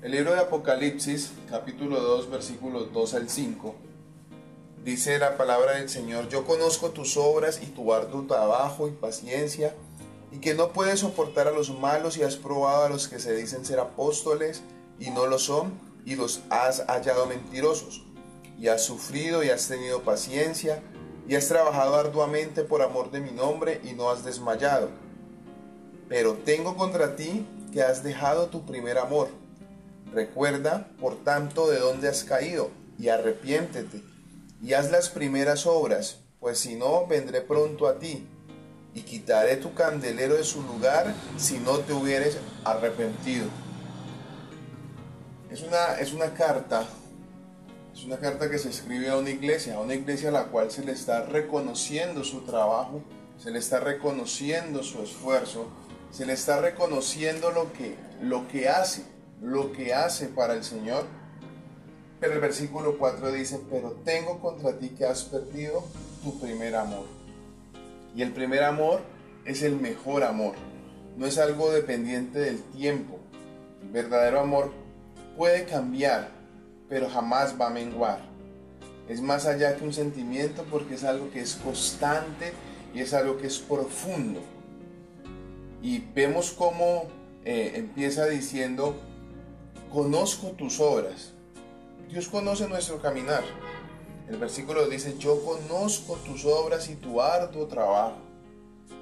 El libro de Apocalipsis, capítulo 2, versículos 2 al 5, dice la palabra del Señor, yo conozco tus obras y tu arduo trabajo y paciencia, y que no puedes soportar a los malos y has probado a los que se dicen ser apóstoles y no lo son, y los has hallado mentirosos, y has sufrido y has tenido paciencia, y has trabajado arduamente por amor de mi nombre y no has desmayado. Pero tengo contra ti que has dejado tu primer amor. Recuerda, por tanto, de dónde has caído, y arrepiéntete, y haz las primeras obras, pues si no, vendré pronto a ti, y quitaré tu candelero de su lugar si no te hubieres arrepentido. Es una, es una carta, es una carta que se escribe a una iglesia, a una iglesia a la cual se le está reconociendo su trabajo, se le está reconociendo su esfuerzo, se le está reconociendo lo que, lo que hace lo que hace para el Señor. Pero el versículo 4 dice, pero tengo contra ti que has perdido tu primer amor. Y el primer amor es el mejor amor. No es algo dependiente del tiempo. El verdadero amor puede cambiar, pero jamás va a menguar. Es más allá que un sentimiento porque es algo que es constante y es algo que es profundo. Y vemos cómo eh, empieza diciendo, conozco tus obras. Dios conoce nuestro caminar. El versículo dice, yo conozco tus obras y tu arduo trabajo.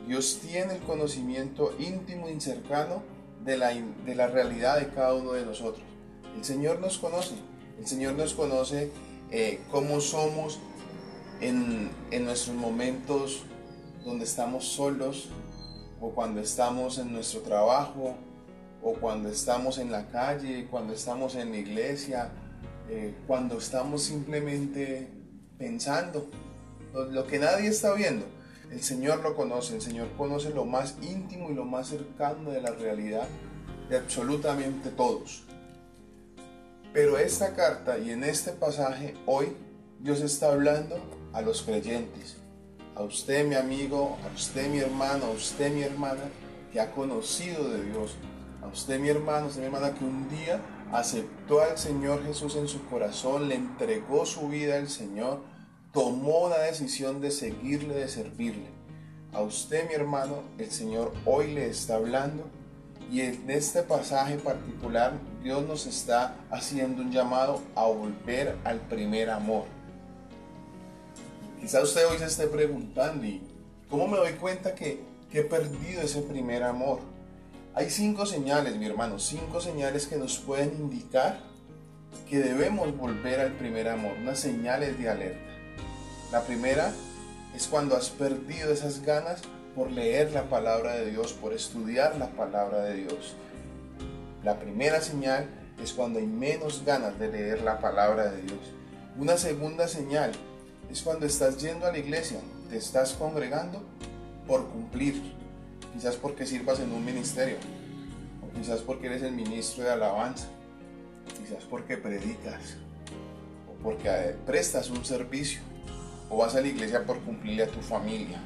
Dios tiene el conocimiento íntimo y cercano de la, de la realidad de cada uno de nosotros. El Señor nos conoce. El Señor nos conoce eh, cómo somos en, en nuestros momentos donde estamos solos o cuando estamos en nuestro trabajo o cuando estamos en la calle, cuando estamos en la iglesia, eh, cuando estamos simplemente pensando lo, que nadie está viendo. El Señor lo conoce, el Señor conoce lo más íntimo y lo más cercano de la realidad de absolutamente todos. Pero esta carta y en este pasaje hoy Dios está hablando a los creyentes, a usted mi amigo, a usted mi hermano, a usted mi hermana que ha conocido de Dios, a usted mi hermano, usted mi hermana que un día aceptó al Señor Jesús en su corazón, le entregó su vida al Señor, tomó la decisión de seguirle, de servirle. A usted mi hermano, el Señor hoy le está hablando y en este pasaje particular Dios nos está haciendo un llamado a volver al primer amor. Quizá usted hoy se esté preguntando, ¿y cómo me doy cuenta que he perdido ese primer amor? Hay cinco señales, mi hermano, cinco señales que nos pueden indicar que debemos volver al primer amor, unas señales de alerta. La primera es cuando has perdido esas ganas por leer la palabra de Dios, por estudiar la palabra de Dios. La primera señal es cuando hay menos ganas de leer la palabra de Dios. Una segunda señal es cuando estás yendo a la iglesia, te estás congregando por cumplir, quizás porque sirvas en un ministerio, o quizás porque eres el ministro de alabanza, quizás porque predicas, o porque eh, prestas un servicio, o vas a la iglesia por cumplirle a tu familia.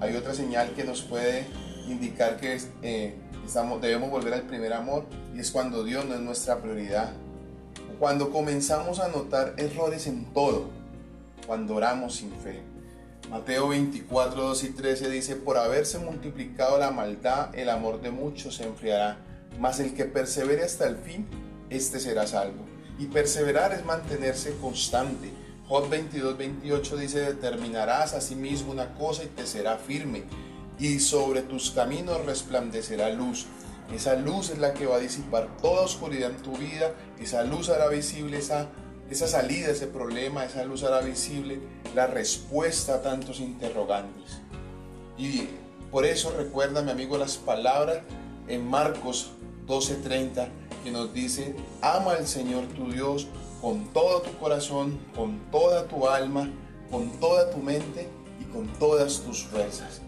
Hay otra señal que nos puede indicar que eh, debemos volver al primer amor y es cuando Dios no es nuestra prioridad. Cuando comenzamos a notar errores en todo, cuando oramos sin fe. Mateo 24, 2 y 13 dice, por haberse multiplicado la maldad, el amor de muchos se enfriará, mas el que persevere hasta el fin, éste será salvo. Y perseverar es mantenerse constante. Job 22, 28 dice, determinarás a sí mismo una cosa y te será firme, y sobre tus caminos resplandecerá luz. Esa luz es la que va a disipar toda oscuridad en tu vida, esa luz hará visible esa esa salida, ese problema, esa luz hará visible la respuesta a tantos interrogantes. Y por eso recuerda, mi amigo, las palabras en Marcos 12:30 que nos dice, ama al Señor tu Dios con todo tu corazón, con toda tu alma, con toda tu mente y con todas tus fuerzas.